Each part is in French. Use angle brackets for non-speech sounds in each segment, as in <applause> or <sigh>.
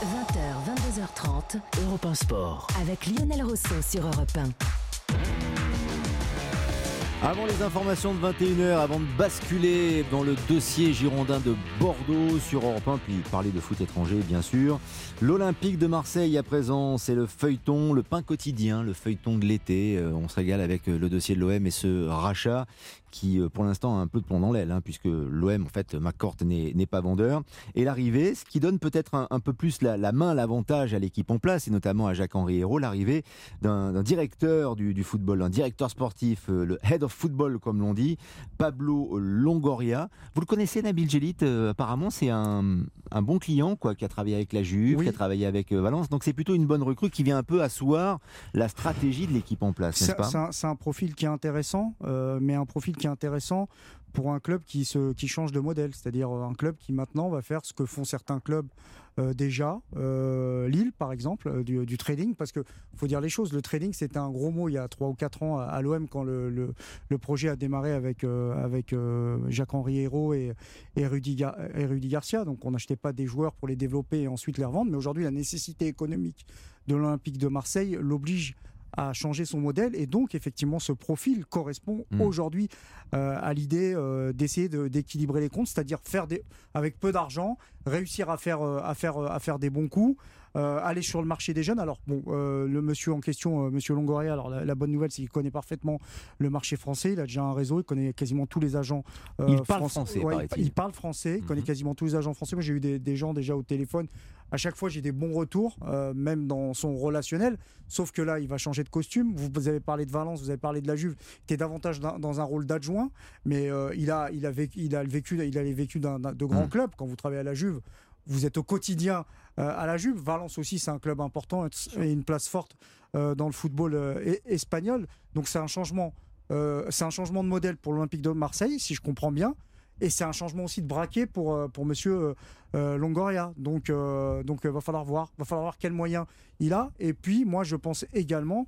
20h, 22h30. Europe 1 Sport. Avec Lionel Rousseau sur Europe 1. Avant les informations de 21h, avant de basculer dans le dossier girondin de Bordeaux sur Europe 1, puis parler de foot étranger bien sûr, l'Olympique de Marseille à présent, c'est le feuilleton, le pain quotidien, le feuilleton de l'été. Euh, on se régale avec euh, le dossier de l'OM et ce rachat qui euh, pour l'instant a un peu de plomb dans l'aile, hein, puisque l'OM, en fait, McCourt n'est pas vendeur. Et l'arrivée, ce qui donne peut-être un, peu plus la, main, l'avantage à l'équipe en place, et notamment à Jacques-Henri Hérault, l'arrivée d'un directeur du, football, un directeur sportif, le head of football, comme l'on dit, Pablo Longoria. Vous le connaissez, Nabil Gélit euh, Apparemment, c'est un, bon client, quoi, qui a travaillé avec la Juve, qui a travaillé avec Valence. Donc c'est plutôt une bonne recrue qui vient un peu asseoir la stratégie de l'équipe en place, n'est-ce pas? C'est un, profil qui est intéressant, mais un profil qui est intéressant pour un club qui, se, qui change de modèle, c'est-à-dire un club qui maintenant va faire ce que font certains clubs euh, déjà, euh, Lille par exemple, euh, du, trading, parce que faut dire les choses, le trading c'était un gros mot. Il y a 3 ou 4 ans à, l'OM quand le, le, projet a démarré avec, avec Jacques-Henri Hérault et, et Rudy Garcia, donc on n'achetait pas des joueurs pour les développer et ensuite les revendre, mais aujourd'hui la nécessité économique de l'Olympique de Marseille l'oblige à changer son modèle et donc effectivement ce profil correspond hmm. aujourd'hui euh, à l'idée euh, d'essayer d'équilibrer les comptes, c'est-à-dire faire des, avec peu d'argent, réussir à faire, euh, à, faire, à faire des bons coups, aller sur le marché des jeunes. Alors, bon, euh, le monsieur en question, euh, monsieur Longoria, alors la, bonne nouvelle, c'est qu'il connaît parfaitement le marché français. Il a déjà un réseau, il connaît quasiment tous les agents il parle français. il, parle français, il connaît mhm. quasiment tous les agents français. Moi, j'ai eu des, gens déjà au téléphone. À chaque fois, j'ai des bons retours, même dans son relationnel. Sauf que là, il va changer de costume. Vous, avez parlé de Valence, vous avez parlé de la Juve, qui est davantage dans, un rôle d'adjoint, mais il a, il a vécu, il a vécu, il a les vécus de grands mhm. clubs. Quand vous travaillez à la Juve, vous êtes au quotidien euh, à la Juve. Valence aussi, c'est un club important et une place forte euh, dans le football euh, espagnol. Donc c'est un changement, c'est un changement de modèle pour l'Olympique de Marseille, si je comprends bien. Et c'est un changement aussi de braquet pour, pour monsieur Longoria. Donc, donc va falloir voir. va falloir voir quels moyens il a. Et puis, moi, je pense également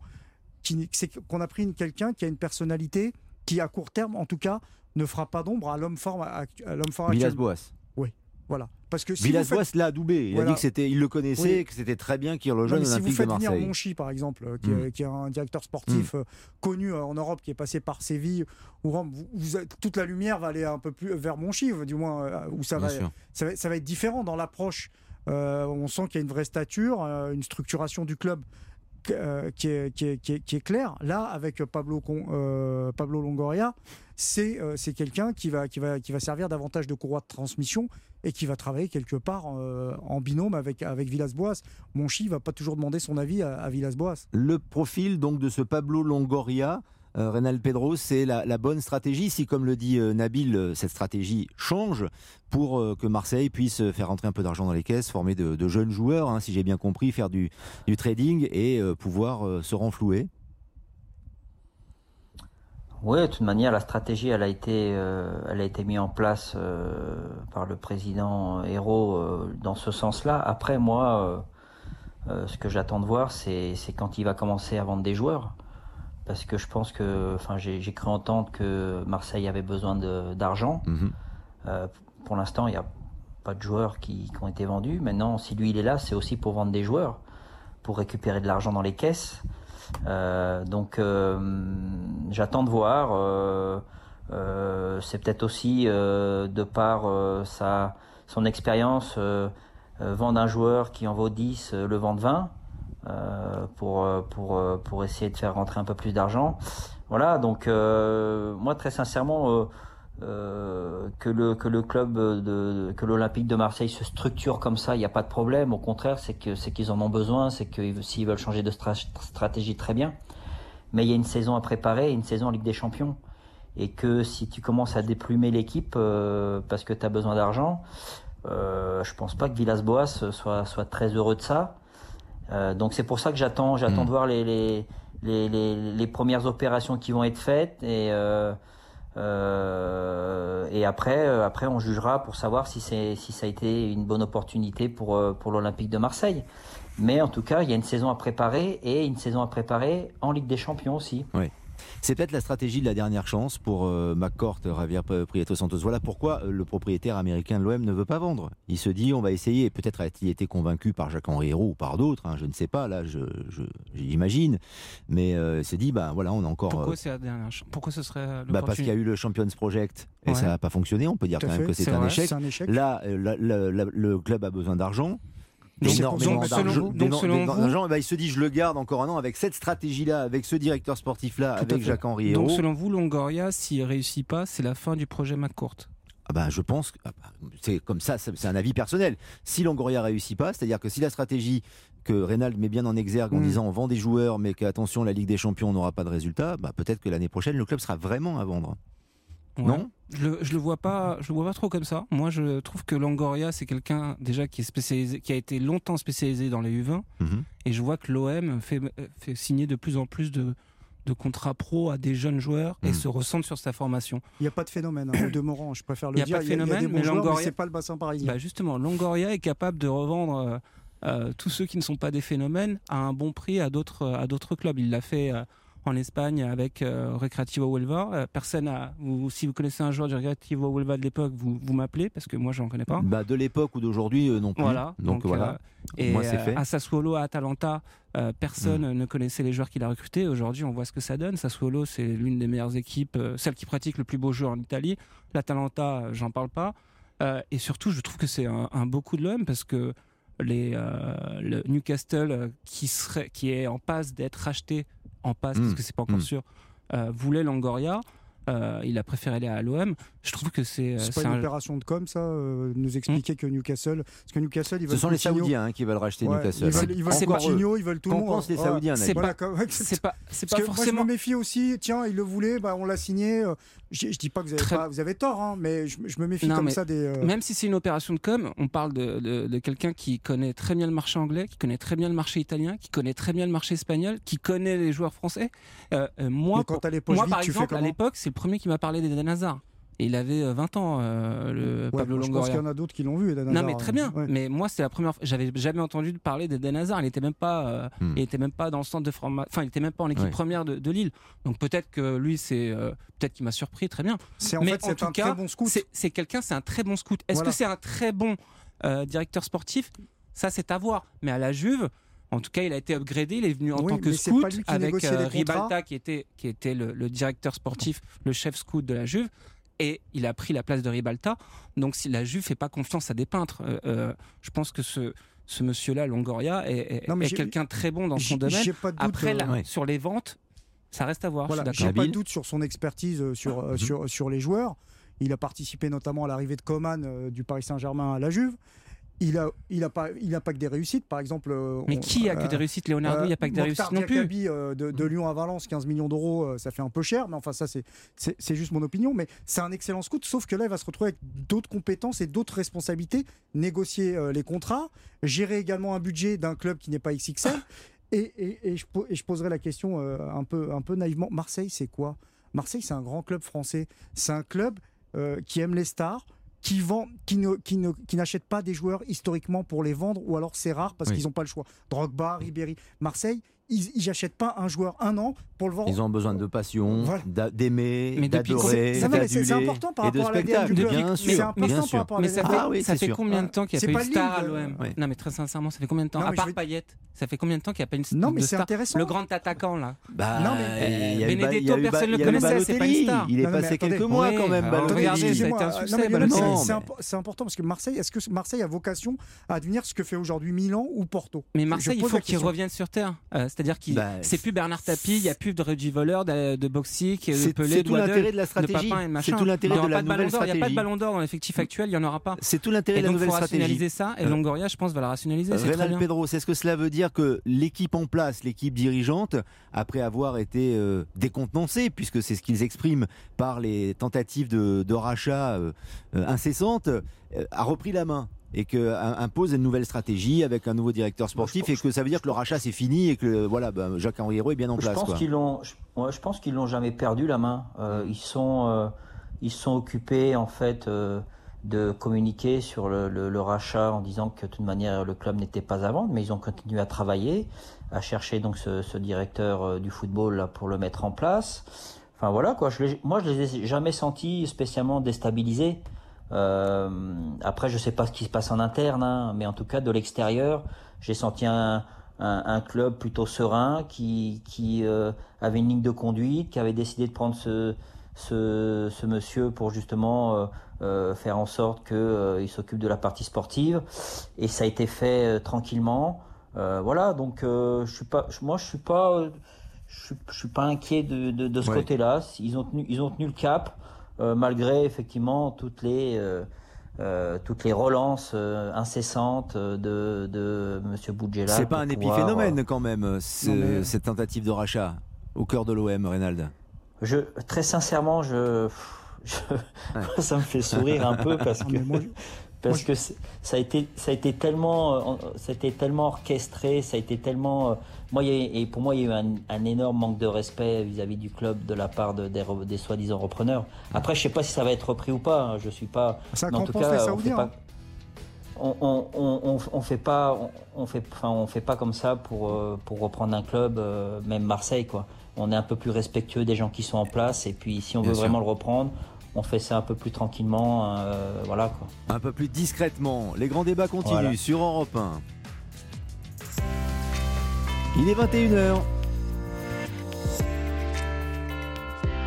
qu'on a pris quelqu'un qui a une personnalité qui, à court terme, en tout cas, ne fera pas d'ombre à l'homme fort, à, l'homme fort Villas-Boas. Oui, voilà. Parce que si Villas-Boas l'a adoubé. Il a dit que c'était, il le connaissait, que c'était très bien qu'il rejoigne l'Olympique si de Marseille. Si vous faites venir Monchi, par exemple, euh, hmm. qui, est un directeur sportif hmm. euh, connu euh, en Europe, qui est passé par Séville ou Rome, toute la lumière va aller un peu plus vers Monchi, du moins, où ça va, ça va, ça va, être différent dans l'approche. on sent qu'il y a une vraie stature, une structuration du club euh, qui, est, clair. Là, avec Pablo, euh, Longoria, c'est euh, quelqu'un qui va, servir davantage de courroie de transmission et qui va travailler quelque part en binôme avec, avec Villas-Boas. Monchi ne va pas toujours demander son avis à, à Villas-Boas. Le profil donc de ce Pablo Longoria, euh, Pedro, c'est la, bonne stratégie. Si, comme le dit euh, Nabil, euh, cette stratégie change pour que Marseille puisse faire rentrer un peu d'argent dans les caisses, former de, jeunes joueurs, hein, si j'ai bien compris, faire du, trading et pouvoir se renflouer. Oui, de toute manière, la stratégie, a été, elle a été mise en place par le président Hérault dans ce sens-là. Après, moi, ce que j'attends de voir, c'est quand il va commencer à vendre des joueurs parce que je pense que, enfin, j'ai cru entendre que Marseille avait besoin d'argent. Mhm. Euh, pour l'instant, il n'y a pas de joueurs qui, ont été vendus. Maintenant, si lui il est là, c'est aussi pour vendre des joueurs, pour récupérer de l'argent dans les caisses. Euh, donc, euh, j'attends de voir. c'est peut-être aussi de par sa son expérience vendre un joueur qui en vaut 10, le vendre 20. Euh, pour, euh, pour, euh, pour essayer de faire rentrer un peu plus d'argent. Voilà, donc moi très sincèrement, que, le, que le club, de, que l'Olympique de Marseille se structure comme ça, il n'y a pas de problème. Au contraire, c'est que c'est qu'ils en ont besoin, c'est que s'ils veulent changer de stratégie, très bien. Mais il y a une saison à préparer, une saison en Ligue des Champions. Et que si tu commences à déplumer l'équipe parce que tu as besoin d'argent, euh, je pense pas que Villas-Boas soit, soit très heureux de ça. Euh, donc c'est pour ça que j'attends, j'attends hmm. de voir les, les, les, les, premières opérations qui vont être faites et euh, euh, et après après on jugera pour savoir si c'est si ça a été une bonne opportunité pour pour l'Olympique de Marseille. Mais en tout cas, il y a une saison à préparer et une saison à préparer en Ligue des Champions aussi. Oui. C'est peut-être la stratégie de la dernière chance pour euh, McCourt, Javier Prieto Santos. Voilà pourquoi euh, le propriétaire américain de l'OM ne veut pas vendre. Il se dit, on va essayer, peut-être a-t-il été convaincu par Jacques-Henri Hérault ou par d'autres, hein, je ne sais pas, là, je, j'imagine. Mais euh, il s'est dit, ben voilà, on a encore. Pourquoi c'est la dernière chance Pourquoi ce serait bah Parce qu'il y a eu le Champions Project et ça n'a pas fonctionné. On peut dire quand même que c'est un, échec. Là, le club a besoin d'argent énormément d'argent. Bah, il se dit je le garde encore un an avec cette stratégie-là, avec ce directeur sportif-là, avec Jacques-Henri Donc selon vous, Longoria, s'il réussit pas, c'est la fin du projet McCourt ah bah, je pense que ah bah, c'est comme ça, c'est un avis personnel. Si Longoria réussit pas, c'est-à-dire que si la stratégie que Reynald met bien en exergue en mm. disant on vend des joueurs, mais qu'attention, la Ligue des Champions n'aura pas de résultat, bah, peut-être que l'année prochaine, le club sera vraiment à vendre. Non je le, le vois pas, je le vois pas trop comme ça. Moi, je trouve que Langoria, c'est quelqu'un déjà qui est spécialisé, qui a été longtemps spécialisé dans les U20, mhm. et je vois que l'OM fait, fait signer de plus en plus de, de contrats pro à des jeunes joueurs et mhm. se ressent sur sa formation. Il n'y a pas de phénomène, hein, de Morand, je préfère le dire. Il n'y a pas de phénomène, mais Longoria, c'est pas le bassin parisien. Bah justement, Longoria est capable de revendre euh, euh, tous ceux qui ne sont pas des phénomènes à un bon prix à d'autres à d'autres clubs. Il l'a fait. Euh, en Espagne avec euh, Recreativo Huelva. Euh, personne a, si vous connaissez un joueur du Recreativo Huelva de l'époque, vous, vous m'appelez parce que moi j'en connais pas. Bah, de l'époque ou d'aujourd'hui euh, non plus. Voilà. Donc, voilà. et moi, fait. à Sassuolo, à Atalanta, personne mm. ne connaissait les joueurs qu'il a recrutés. Aujourd'hui, on voit ce que ça donne. Sassuolo, c'est l'une des meilleures équipes, celle qui pratique le plus beau jeu en Italie. L'Atalanta, j'en parle pas. et surtout, je trouve que c'est un, un beau coup de l'homme parce que les, le Newcastle qui, serait, qui est en passe d'être racheté en passe, parce hmm. que c'est pas encore hmm. sûr, euh, voulait Langoria. Euh, il a préféré aller à l'OM. Je trouve que c'est. C'est pas une opération de com, ça euh, Nous expliquer que Newcastle. Parce que Newcastle, ils veulent. Ce sont les Saoudiens hein, qui veulent racheter Newcastle. Ils veulent, ils veulent Coutinho, ils veulent tout le monde. pense les Saoudiens C'est pas, c'est pas, pas forcément. Moi, je me méfie aussi. Tiens, il le voulait, bah, on l'a signé. Je, je dis pas que vous avez, pas, vous avez tort, hein, mais je, me méfie comme ça des. Euh, même si c'est une opération de com, on parle de, de, de quelqu'un qui connaît très bien le marché anglais, qui connaît très bien le marché italien, qui connaît très bien le marché espagnol, qui connaît les joueurs français. Euh, euh moi, quand moi, par exemple, à l'époque, c'est le premier qui m'a parlé d'Eden Hazard il avait 20 euh, ans, euh, le Pablo Longoria. Je pense qu'il y en a d'autres qui l'ont vu, Eden Non, mais très bien. Mais moi, c'est la première fois. J'avais jamais entendu parler d'Eden Hazard. Il était même pas, euh, hmm. il était même pas dans le centre de formation. Enfin, il était même pas en équipe première de, Lille. Donc peut-être que lui, c'est peut-être qu'il m'a surpris, très bien. C'est en fait, c'est un très bon scout. C'est quelqu'un, c'est un très bon scout. Est-ce que c'est un très bon directeur sportif? Ça, c'est à voir. Mais à la Juve. En tout cas, il a été upgradé. Il est venu en tant que scout avec Ribalta, qui était, qui était le, le, directeur sportif, le chef scout de la Juve et il a pris la place de Ribalta. Donc si la Juve fait pas confiance à des peintres, euh, euh, je pense que ce ce monsieur-là, Longoria, est, est quelqu'un très bon dans son domaine. Pas Après, euh, sur les ventes, ça reste à voir. Voilà, j'ai pas de doute sur son expertise sur, mhm. sur, sur les joueurs. Il a participé notamment à l'arrivée de Coman du Paris Saint-Germain à la Juve il a, il a pas, il a pas que des réussites. Par exemple, euh, mais qui a que des euh, réussites Leonardo, il n'y a pas que des réussites non plus. Euh, de, de, Lyon à Valence, 15 millions d'euros, ça fait un peu cher. Mais enfin, ça c'est, c'est juste mon opinion. Mais c'est un excellent scout. Sauf que là, il va se retrouver avec d'autres compétences et d'autres responsabilités. Négocier les contrats, gérer également un budget d'un club qui n'est pas XXL. Et, et, et, je, et, je, poserai la question un peu, un peu naïvement. Marseille, c'est quoi? Marseille, c'est un grand club français. C'est un club qui aime les stars qui vend, qui ne, qui ne, qui n'achètent pas des joueurs historiquement pour les vendre, ou alors c'est rare parce qu'ils n'ont pas le choix. Drogba, Ribéry, Marseille, ils n'achètent pas un joueur un an pour le vendre. Ils ont besoin de passion, d'aimer, d'adorer, C'est important par rapport à du Bien sûr, c'est important par rapport à Mais ça fait, ah ça fait combien de temps qu'il n'y a pas une star à l'OM Non, mais très sincèrement, ça fait combien de temps À part Payet, ça fait combien de temps qu'il n'y a pas une star Non, mais c'est intéressant. Le grand attaquant là. Bah, non, mais Benedetto, personne ne le connaissait, c'est pas une star. Il est passé quelques mois quand même. Regardez. C'est important parce que Marseille, est-ce que Marseille a vocation à devenir ce que fait aujourd'hui Milan ou Porto? Mais Marseille, il faut qu'il revienne sur terre. Euh, c'est-à-dire qu'il c'est plus Bernard Tapie, il n'y a plus de Reggie Voleur, de, de Boxic, de Pelé, C'est tout l'intérêt de la stratégie. C'est tout l'intérêt de la nouvelle stratégie. Il n'y a pas de ballon d'or dans l'effectif actuel, il n'y en aura pas. C'est tout l'intérêt de la nouvelle stratégie. Rationaliser ça, et euh, Longoria, je pense, va la rationaliser. Rénal Pedro, c'est ce que cela veut dire que l'équipe en place, l'équipe dirigeante, après avoir été euh, décontenancée, puisque c'est ce qu'ils expriment par les tentatives de, rachat euh, incessantes, a repris la main et que impose une nouvelle stratégie avec un nouveau directeur sportif et que ça veut dire que le rachat c'est fini et que voilà ben, Jacques Henri est bien en place. Je pense qu'ils l'ont, je, pense qu'ils l'ont jamais perdu la main. Euh, ils sont, euh, ils sont occupés en fait. Euh, de communiquer sur le, rachat en disant que de toute manière le club n'était pas à vendre, mais ils ont continué à travailler, à chercher donc ce, directeur du football là, pour le mettre en place. Enfin voilà quoi. Je moi je les ai jamais sentis spécialement déstabilisés. Euh, après je sais pas ce qui se passe en interne, hein, mais en tout cas de l'extérieur, j'ai senti un, un, club plutôt serein qui, qui euh, avait une ligne de conduite, qui avait décidé de prendre ce, ce, ce monsieur pour justement euh, faire en sorte qu'il s'occupe de la partie sportive. Et ça a été fait tranquillement. voilà, donc je suis pas, moi je suis pas, je suis, pas inquiet de, de, de ce côté-là. Ils ont tenu, ils ont tenu le cap malgré effectivement toutes les euh, toutes les relances incessantes de, de M. Boudjela. C'est pas un épiphénomène quand même, cette tentative de rachat au cœur de l'OM, Reynald je, très sincèrement, je, <laughs> ça me fait sourire un peu parce que, parce que ça a été, ça a été tellement, c'était euh, tellement orchestré, ça a été tellement, euh, moi, et pour moi, il y a eu un, énorme manque de respect vis-à-vis du club de la part de, des, soi-disant repreneurs. Après, je sais pas si ça va être repris ou pas. Hein, je suis pas. Ça en tout cas, on fait pas. Hein. On, on, on, fait pas, on, fait, enfin, on fait pas comme ça pour, euh, pour reprendre un club, même Marseille, quoi on est un peu plus respectueux des gens qui sont en place. Et puis, si on veut vraiment le reprendre, on fait ça un peu plus tranquillement. Euh, voilà quoi. Un peu plus discrètement. Les grands débats continuent sur Europe 1. Il est 21h.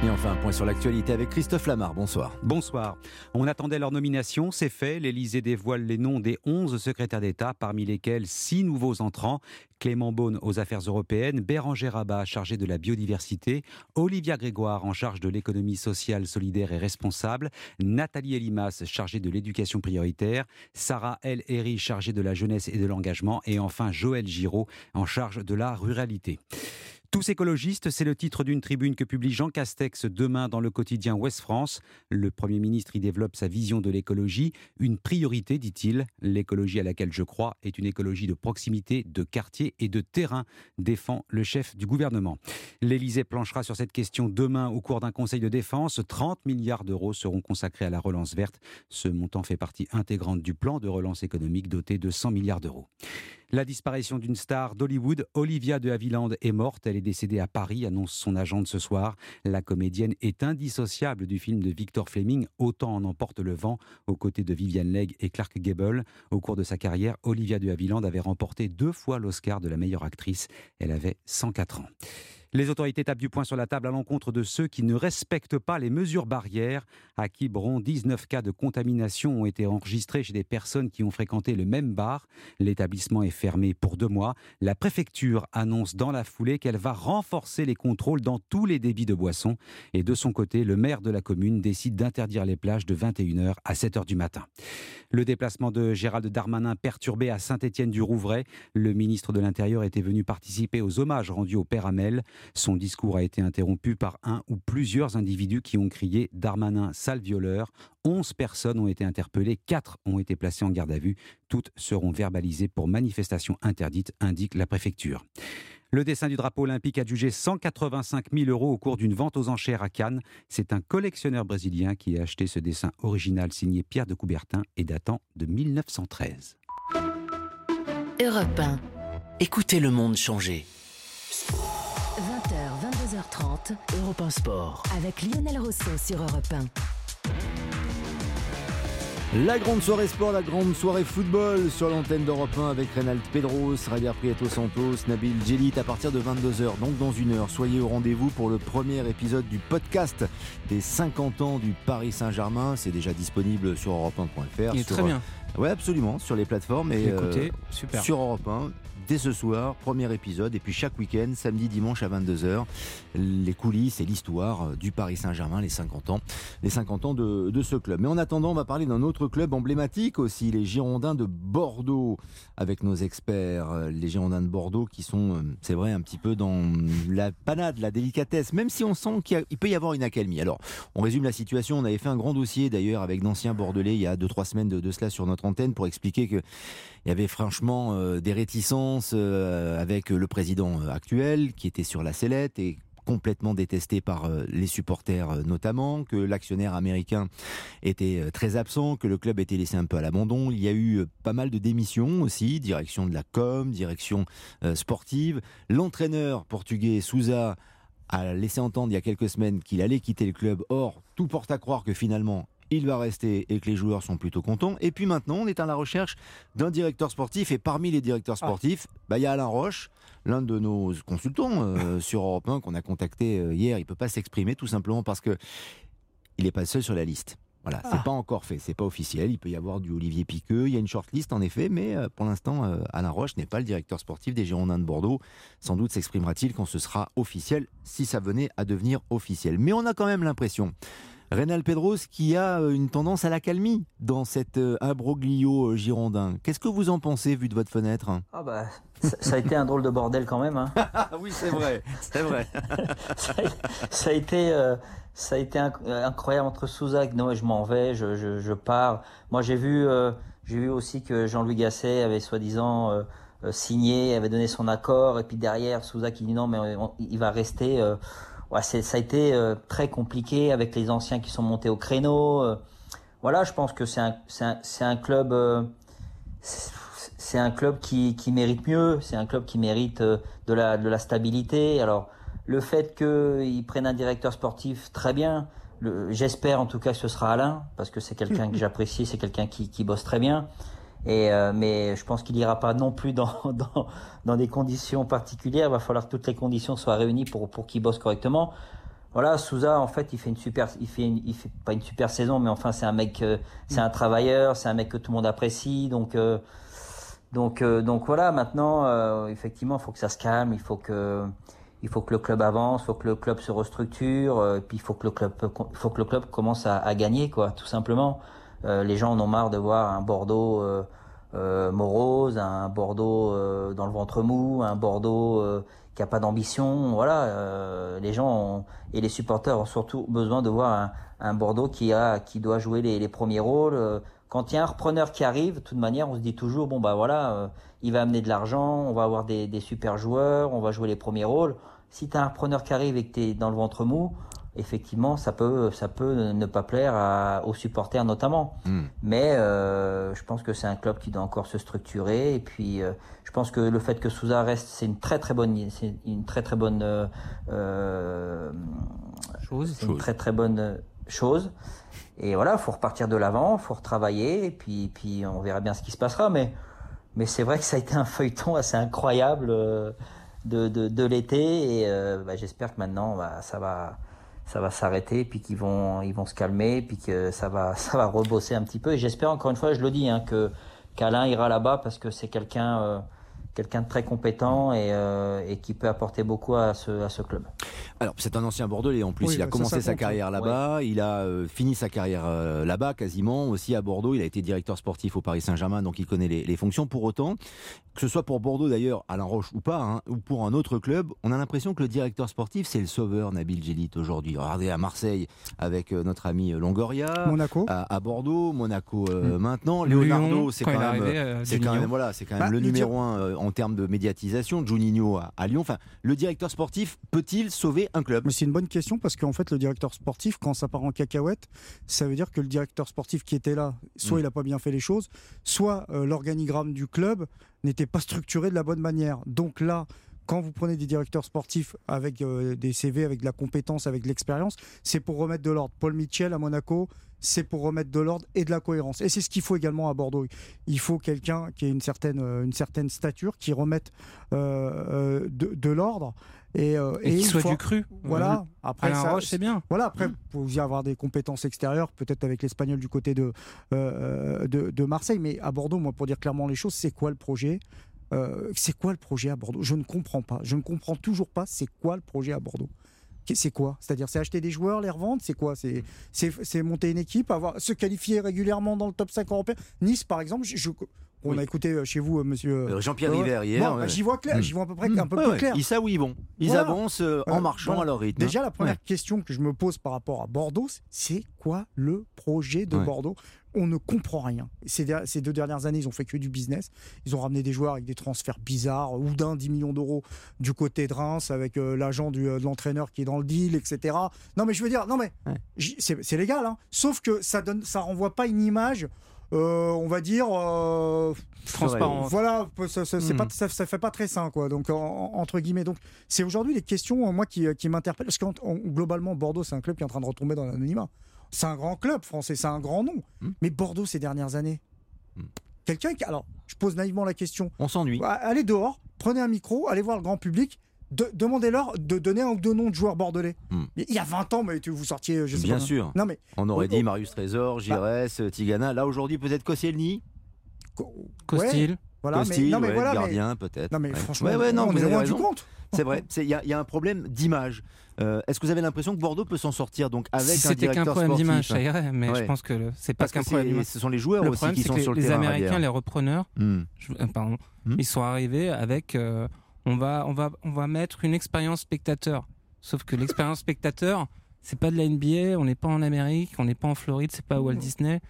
Et enfin, un point sur l'actualité avec Christophe Lamar. Bonsoir. Bonsoir. On attendait leur nomination, c'est fait. L'Elysée dévoile les noms des 11 secrétaires d'État, parmi lesquels 6 nouveaux entrants. Clément Beaune aux affaires européennes, Béranger Rabat chargé de la biodiversité, Olivia Grégoire en charge de l'économie sociale, solidaire et responsable, Nathalie Elimas chargée de l'éducation prioritaire, Sarah El Herry chargée de la jeunesse et de l'engagement et enfin Joël Giraud en charge de la ruralité. Tous écologistes, c'est le titre d'une tribune que publie Jean Castex demain dans le quotidien Ouest France. Le Premier ministre y développe sa vision de l'écologie. Une priorité, dit-il. L'écologie à laquelle je crois est une écologie de proximité, de quartier et de terrain, défend le chef du gouvernement. L'Élysée planchera sur cette question demain au cours d'un conseil de défense. 30 milliards d'euros seront consacrés à la relance verte. Ce montant fait partie intégrante du plan de relance économique doté de 100 milliards d'euros. La disparition d'une star d'Hollywood, Olivia de Havilland, est morte. Elle est décédée à Paris, annonce son agent ce soir. La comédienne est indissociable du film de Victor Fleming, Autant en emporte le vent, aux côtés de Viviane Legge et Clark Gable. Au cours de sa carrière, Olivia de Havilland avait remporté deux fois l'Oscar de la meilleure actrice. Elle avait 104 ans. Les autorités tapent du poing sur la table à l'encontre de ceux qui ne respectent pas les mesures barrières. À Quiberon, 19 cas de contamination ont été enregistrés chez des personnes qui ont fréquenté le même bar. L'établissement est fermé pour deux mois. La préfecture annonce dans la foulée qu'elle va renforcer les contrôles dans tous les débits de boissons. Et de son côté, le maire de la commune décide d'interdire les plages de 21h à 7h du matin. Le déplacement de Gérald Darmanin perturbé à Saint-Étienne-du-Rouvray. Le ministre de l'Intérieur était venu participer aux hommages rendus au père Amel. Son discours a été interrompu par un ou plusieurs individus qui ont crié Darmanin, sale violeur. Onze personnes ont été interpellées, quatre ont été placées en garde à vue. Toutes seront verbalisées pour manifestation interdite, indique la préfecture. Le dessin du drapeau olympique a jugé 185 000 euros au cours d'une vente aux enchères à Cannes. C'est un collectionneur brésilien qui a acheté ce dessin original signé Pierre de Coubertin et datant de 1913. Europe 1. Écoutez le monde changer. 20h, 22h30. Europe 1 Sport. Avec Lionel Rousseau sur Europe 1. La grande soirée sport, la grande soirée football sur l'antenne d'Europe 1 avec Reynald Pedros, Radier Prieto Santos, Nabil Djelit à partir de 22h, donc dans une heure. Soyez au rendez-vous pour le premier épisode du podcast des 50 ans du Paris Saint-Germain. C'est déjà disponible sur europe1.fr. Il est très bien. Oui, absolument, sur les plateformes et euh, super. sur Europe 1 dès ce soir, premier épisode, et puis chaque week-end, samedi, dimanche à 22h, les coulisses et l'histoire du Paris Saint-Germain, les 50 ans, les 50 ans de, ce club. Mais en attendant, on va parler d'un autre club emblématique aussi, les Girondins de Bordeaux, avec nos experts, les Girondins de Bordeaux qui sont, c'est vrai, un petit peu dans la panade, la délicatesse, même si on sent qu'il peut y avoir une accalmie. Alors, on résume la situation, on avait fait un grand dossier d'ailleurs avec d'anciens Bordelais il y a 2-3 semaines de, cela sur notre antenne pour expliquer qu'il y avait franchement euh, des réticences euh, avec le président euh, actuel qui était sur la sellette et complètement détesté par les supporters notamment, que l'actionnaire américain était très absent, que le club était laissé un peu à l'abandon. Il y a eu pas mal de démissions aussi, direction de la com, direction sportive. L'entraîneur portugais Souza a laissé entendre il y a quelques semaines qu'il allait quitter le club. Or, tout porte à croire que finalement, il va rester et que les joueurs sont plutôt contents. Et puis maintenant, on est à la recherche d'un directeur sportif. Et parmi les directeurs ah. sportifs, bah, il y a Alain Roche, l'un de nos consultants euh, <laughs> sur Europe 1 qu'on a contacté euh, hier. Il ne peut pas s'exprimer tout simplement parce que il n'est pas seul sur la liste. Voilà, c'est ah. pas encore fait, c'est pas officiel. Il peut y avoir du Olivier Piqueux, il y a une shortlist en effet, mais euh, pour l'instant, Alain Roche n'est pas le directeur sportif des Girondins de Bordeaux. Sans doute s'exprimera-t-il quand ce sera officiel, si ça venait à devenir officiel. Mais on a quand même l'impression Rénal Pedros qui a euh, une tendance à la calmie dans cet imbroglio girondin. Qu'est-ce que vous en pensez vu de votre fenêtre Ah bah ça, a été un drôle de bordel quand même. Hein. <laughs> oui c'est vrai, c'est vrai. <laughs> ça, a, été ça a été euh, incroyable entre Souza non je m'en vais, je, je, je, pars. Moi j'ai vu euh, j'ai vu aussi que Jean-Louis Gasset avait soi-disant euh, signé, avait donné son accord et puis derrière Souza qui dit non mais il va rester. Ouais, ça a été très compliqué avec les anciens qui sont montés au créneau. voilà, je pense que c'est un, un, un club c'est un club qui, qui mérite mieux, c'est un club qui mérite de la, de la stabilité. Alors le fait qu'ils prennent un directeur sportif, très bien. J'espère en tout cas que ce sera Alain, parce que c'est quelqu'un que <laughs> j'apprécie, c'est quelqu'un qui, qui, bosse très bien. Et euh, mais je pense qu'il n'ira pas non plus dans, <laughs> dans, dans, des conditions particulières. Il va falloir que toutes les conditions soient réunies pour, pour qu'il bosse correctement. Voilà, Souza, en fait, il fait une super, il fait, il fait pas une super saison, mais enfin, c'est un mec, euh, c'est un travailleur, c'est un mec que tout le monde apprécie. Donc, euh, donc, donc voilà. Maintenant, effectivement, il faut que ça se calme. Il faut que il faut que le club avance, il faut que le club se restructure, euh, puis il faut que le club, faut que le club commence à, à gagner, quoi, tout simplement. Euh, les gens en ont marre de voir un Bordeaux euh, euh morose, un Bordeaux dans le ventre mou, un Bordeaux qui a pas d'ambition. Voilà, les gens et les supporters ont surtout besoin de voir un, Bordeaux qui a, qui doit jouer les, premiers rôles. Quand il y a un repreneur qui arrive, de toute manière, on se dit toujours bon bah voilà, il va amener de l'argent, on va avoir des, des super joueurs, on va jouer les premiers rôles si tu as un repreneur qui arrive et que tu dans le ventre mou, effectivement, ça peut, ça peut ne pas plaire aux supporters notamment. Hmm. Mais euh, je pense que c'est un club qui doit encore se structurer. Et puis, euh, je pense que le fait que Souza reste, c'est une très très bonne, c'est une très très bonne euh, chose. C'est une très très bonne chose. Et voilà, faut repartir de l'avant, faut retravailler, et puis, puis on verra bien ce qui se passera. Mais, mais c'est vrai que ça a été un feuilleton assez incroyable de, de, de l'été et euh, bah, j'espère que maintenant bah, ça va ça va s'arrêter puis qu'ils vont ils vont se calmer puis que ça va <laughs> ça va rebosser un petit peu. Et j'espère encore une fois je le dis hein, que qu'Alain ira là-bas parce que c'est quelqu'un euh, quelqu'un de très compétent et, euh, et, qui peut apporter beaucoup à ce, à ce club. Alors, c'est un ancien Bordelais en plus. il a commencé sa carrière là-bas. Il a euh, fini sa carrière euh, là-bas quasiment. Aussi à Bordeaux, il a été directeur sportif au Paris Saint-Germain, donc il connaît les, les, fonctions. Pour autant, que ce soit pour Bordeaux d'ailleurs, Alain Roche ou pas, hein, ou pour un autre club, on a l'impression que le directeur sportif, c'est le sauveur Nabil Gélit aujourd'hui. Regardez à Marseille avec notre ami Longoria. Monaco. À, Bordeaux, Monaco mm. maintenant. Leonardo, c'est quand, même, c'est quand même, voilà, c'est quand même bah, le numéro un en termes de médiatisation. Juninho à, à Lyon. Enfin, le directeur sportif peut-il sauver un club? Mais c'est une bonne question parce qu'en fait, le directeur sportif, quand ça part en cacahuète, ça veut dire que le directeur sportif qui était là, soit mm. il n'a pas bien fait les choses, soit euh, l'organigramme du club n'était pas structuré de la bonne manière. Donc là, quand vous prenez des directeurs sportifs avec euh, des CV, avec de la compétence, avec de l'expérience, c'est pour remettre de l'ordre. Paul Mitchell à Monaco, c'est pour remettre de l'ordre et de la cohérence. Et c'est ce qu'il faut également à Bordeaux. Il faut quelqu'un qui ait une certaine, euh, une certaine stature, qui remette euh, de, l'ordre. Et, et, qui soit du cru. Voilà. Après, ça, c'est bien. Voilà. Après, vous y avoir des compétences extérieures, peut-être avec l'espagnol du côté de, de, de, Marseille. Mais à Bordeaux, moi, pour dire clairement les choses, c'est quoi le projet? Euh, c'est quoi le projet à Bordeaux? Je ne comprends pas. Je ne comprends toujours pas c'est quoi le projet à Bordeaux. C'est quoi? C'est-à-dire, c'est acheter des joueurs, les revendre? C'est quoi? C'est monter une équipe, avoir, se qualifier régulièrement dans le top 5 européen? Nice, par exemple, On a écouté chez vous, monsieur Jean-Pierre River hier. J'y vois clair, j'y vois à peu près un peu plus clair. Ils savent où ils vont. Ils avancent en marchant à leur rythme. Déjà, la première question que je me pose par rapport à Bordeaux, c'est quoi le projet de Bordeaux? On ne comprend rien. Ces, ces, deux dernières années, ils ont fait que du business. Ils ont ramené des joueurs avec des transferts bizarres, ou d'un 10 millions d'euros du côté de Reims, avec euh, l'agent euh, de l'entraîneur qui est dans le deal, etc. Non, mais je veux dire, non, mais c'est légal, hein. sauf que ça donne, ça renvoie pas une image. Euh, on va dire transparent. Voilà, ça, hmm. pas, ça, fait pas très sain, quoi. Donc entre guillemets, donc c'est aujourd'hui les questions moi qui, qui m'interpellent parce que globalement Bordeaux c'est un club qui est en train de retomber dans l'anonymat. C'est un grand club français, c'est un grand nom. Hmm. Mais Bordeaux ces dernières années, hmm. quelqu'un qui. Alors, je pose naïvement la question. On s'ennuie. Allez dehors, prenez un micro, allez voir le grand public. Demandez-leur de donner un ou deux noms de joueurs bordelais. Hmm. Il y a 20 ans, mais vous sortiez, je sais Bien sûr. Non, mais, on aurait dit Marius Trésor, Giresse, bah, Tigana. Là, aujourd'hui, peut-être Koscielny Costil. Voilà, mais, non, mais voilà, gardien peut-être. Non mais franchement, on est loin du compte. C'est vrai, il y, a un problème d'image. Euh, est-ce que vous avez l'impression que Bordeaux peut s'en sortir donc avec si un C'était qu'un problème d'image, ça irait, mais je pense que c'est pas qu'un problème Ce sont les joueurs aussi qui sont sur le les terrain. Les Américains, les repreneurs, hmm. euh, pardon, hmm. ils sont arrivés avec euh, on va on va on va mettre une expérience spectateur. Sauf que l'expérience spectateur, c'est pas de la NBA, on n'est pas en Amérique, on n'est pas en Floride, c'est pas Walt Disney.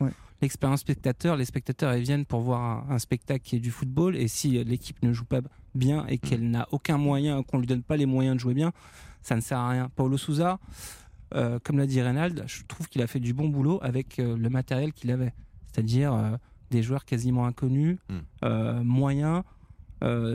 L'expérience spectateur, les spectateurs ils viennent pour voir un, spectacle qui est du football et si l'équipe ne joue pas bien et qu'elle n'a aucun moyen, qu'on lui donne pas les moyens de jouer bien, ça ne sert à rien. Paulo Souza, euh, comme l'a dit Reynald, je trouve qu'il a fait du bon boulot avec euh, le matériel qu'il avait, c'est-à-dire euh, des joueurs quasiment inconnus, hmm. moyens,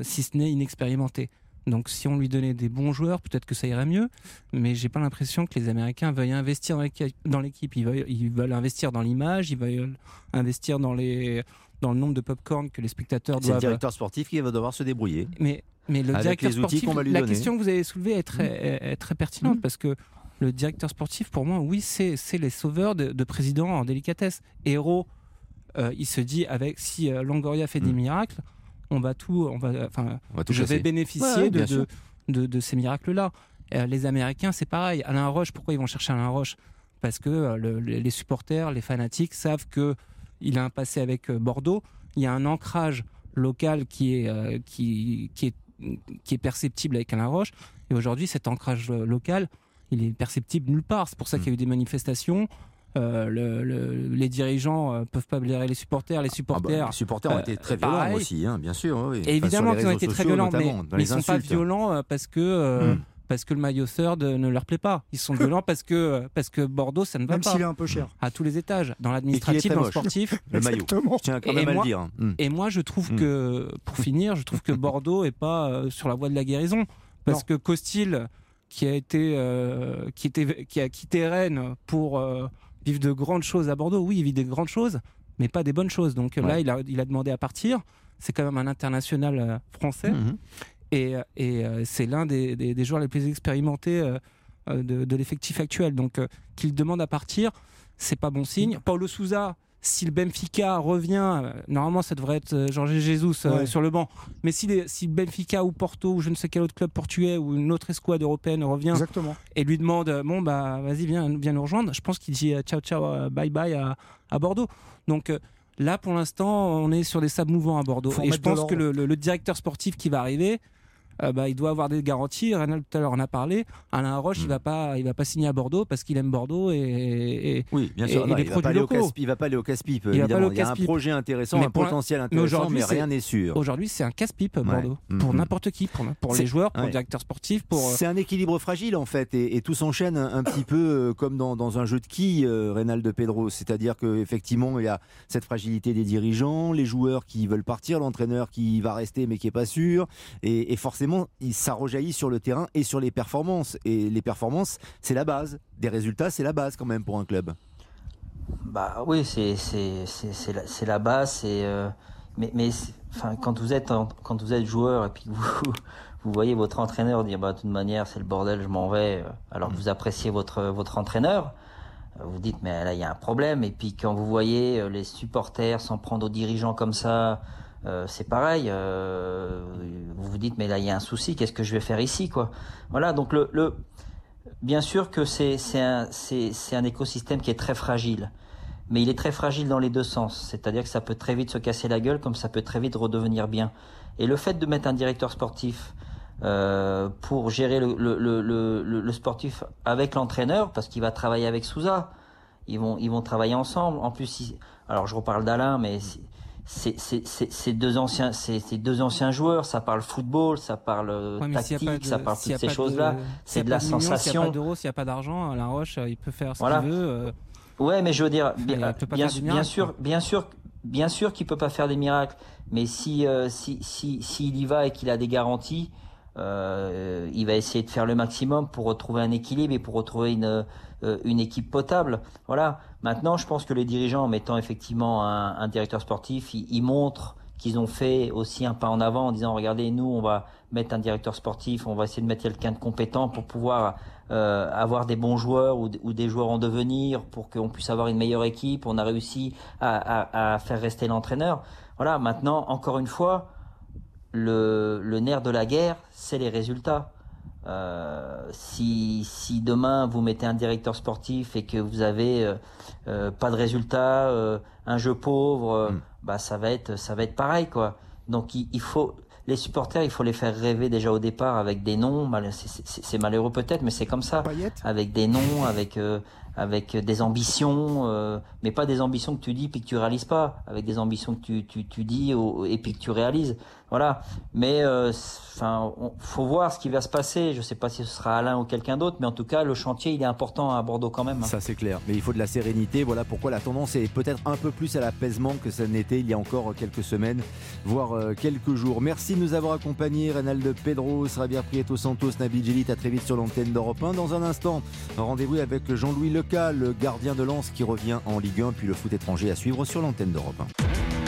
si ce n'est inexpérimentés. Donc si on lui donnait des bons joueurs, peut-être que ça irait mieux, mais j'ai pas l'impression que les Américains veuillent investir dans l'équipe. Ils veulent, ils veulent investir dans l'image, ils veulent investir dans les dans le nombre de popcorn que les spectateurs doivent. C'est le directeur sportif qui va devoir se débrouiller. Mais mais le directeur sportif, la question que vous avez soulevée est très, très pertinente mmh. parce que le directeur sportif, pour moi, oui, c'est les sauveurs de, de présidents en délicatesse. Héros, euh, il se dit avec si euh, Longoria fait des mmh. miracles, on va tout, on va, enfin, je vais bénéficier de, de, de, ces miracles-là. Euh, les Américains, c'est pareil. Alain Roche, pourquoi ils vont chercher Alain Roche? Parce que les supporters, les fanatiques savent que il a un passé avec Bordeaux. Il y a un ancrage local qui est, qui, qui est qui est perceptible avec Alain Roche. Et aujourd'hui, cet ancrage euh, local, il est perceptible nulle part. C'est pour ça qu'il y a eu des manifestations. Euh, les dirigeants ne euh, peuvent pas blairer les supporters. Les ah bah, supporters, les supporters ont été très violents aussi, hein, bien sûr. évidemment qu'ils ont été très violents, mais, ils ne sont pas violents parce que hmm parce que le maillot third ne leur plaît pas. Ils sont violents parce que, parce que Bordeaux, ça ne va pas. Même s'il est un peu cher. À tous les étages, dans l'administratif, dans le sportif. le maillot. Je tiens quand même à le dire. Hmm. Et moi, je trouve hmm. que, pour finir, je trouve que Bordeaux est pas euh, sur la voie de la guérison. Parce que Costil, qui a été, euh, qui était, qui a quitté Rennes pour euh, vivre de grandes choses à Bordeaux, oui, il vit des grandes choses, mais pas des bonnes choses. Donc là, il a, il a demandé à partir. C'est quand même un international français. Hmm. Et, euh, c'est l'un des, joueurs les plus expérimentés euh, euh, de, l'effectif actuel. Donc qu'il demande à partir, c'est pas bon signe. Paulo Souza, si le Benfica revient, normalement ça devrait être Jorge Jesus sur le banc. Mais si, les, si Benfica ou Porto ou je ne sais quel autre club portugais ou une autre escouade européenne revient et lui demande bon bah vas-y viens, viens nous rejoindre, je pense qu'il dit ciao ciao bye bye à, à Bordeaux. Donc là pour l'instant on est sur des sables mouvants à Bordeaux et je pense que le, directeur sportif qui va arriver euh, bah, il doit avoir des garanties. Renal tout à l'heure en a parlé. Alain Roche, il hmm. va pas, il va pas signer à Bordeaux parce qu'il aime Bordeaux et, oui, bien sûr. il, va pas aller au il va pas aller au casse-pipe. Il, il, y a un projet intéressant, un potentiel intéressant, mais, rien n'est sûr. Aujourd'hui, c'est un casse-pipe Bordeaux pour hmm. n'importe qui, pour, pour les joueurs, pour le directeur sportif, pour. C'est un équilibre fragile en fait, et, tout s'enchaîne un, petit peu euh, comme dans, un jeu de quilles, euh, Reynald de Pedro. C'est-à-dire qu'effectivement, il y a cette fragilité des dirigeants, les joueurs qui veulent partir, l'entraîneur qui va rester mais qui est pas sûr, et forcément ça rejaillit sur le terrain et sur les performances. Et les performances, c'est la base. Des résultats, c'est la base quand même pour un club. Bah oui, c'est la, base. Euh, mais quand, vous êtes joueur et puis vous, <laughs> vous voyez votre entraîneur dire bah, de toute manière, c'est le bordel, je m'en vais, euh, alors que vous appréciez votre, votre entraîneur euh, vous dites mais là il y a un problème et puis quand vous voyez les supporters s'en prendre aux dirigeants comme ça euh, c'est pareil. Euh, vous vous dites mais là il y a un souci, qu'est-ce que je vais faire ici quoi? Voilà donc le, bien sûr que c'est c'est un c'est un écosystème qui est très fragile, mais il est très fragile dans les deux sens. C'est-à-dire que ça peut très vite se casser la gueule, comme ça peut très vite redevenir bien. Et le fait de mettre un directeur sportif euh, pour gérer le, le, le, le sportif avec l'entraîneur, parce qu'il va travailler avec Souza, ils vont, ils vont travailler ensemble. En plus, alors je reparle d'Alain, mais c'est deux anciens, c'est deux anciens joueurs. Ça parle football, ça parle tactique, ça parle toutes ces choses-là. C'est de la sensation. S'il n'y a pas d'euros, s'il n'y a pas d'argent, Alain Roche, il peut faire ce qu'il veut. Euh. Ouais, mais je veux dire, bien, bien, bien sûr, bien sûr, bien sûr qu'il peut pas faire des miracles. Mais si, euh, si, si, s'il y va et qu'il a des garanties, euh, il va essayer de faire le maximum pour retrouver un équilibre et pour retrouver une, euh, une équipe potable. Voilà. Maintenant, je pense que les dirigeants, en mettant effectivement un, directeur sportif, ils, montrent qu'ils ont fait aussi un pas en avant en disant regardez, nous, on va mettre un directeur sportif, on va essayer de mettre quelqu'un de compétent pour pouvoir euh, avoir des bons joueurs ou, des joueurs en devenir pour qu'on puisse avoir une meilleure équipe. On a réussi à, à faire rester l'entraîneur. Voilà. Maintenant, encore une fois le, le nerf de la guerre, c'est les résultats. Euh, si, si demain vous mettez un directeur sportif et que vous avez euh, euh pas de résultats, euh, un jeu pauvre, mm. bah ça va être ça va être pareil quoi. Donc il, il, faut les supporters, il faut les faire rêver déjà au départ avec des noms. C'est malheureux peut-être, mais c'est comme ça. Avec des noms, avec avec des ambitions, euh, mais pas des ambitions que tu dis puis que tu réalises pas, avec des ambitions que tu, tu, tu dis et puis que tu réalises. Voilà. Mais euh, enfin, faut voir ce qui va se passer. Je sais pas si ce sera Alain ou quelqu'un d'autre, mais en tout cas, le chantier il est important à Bordeaux quand même. Ça c'est clair. Mais il faut de la sérénité. Voilà pourquoi la tendance est peut-être un peu plus à l'apaisement que ça n'était il y a encore quelques semaines, voire euh, quelques jours. Merci de nous avoir accompagnés, Reynald Pedro, Rabier Prieto Santos, Nabil Gélit. À très vite sur l'antenne d'Europe 1. Dans un instant, rendez-vous avec Jean-Louis Le gardien de lance qui revient en Ligue 1, puis le foot étranger à suivre sur l'antenne d'Europe 1.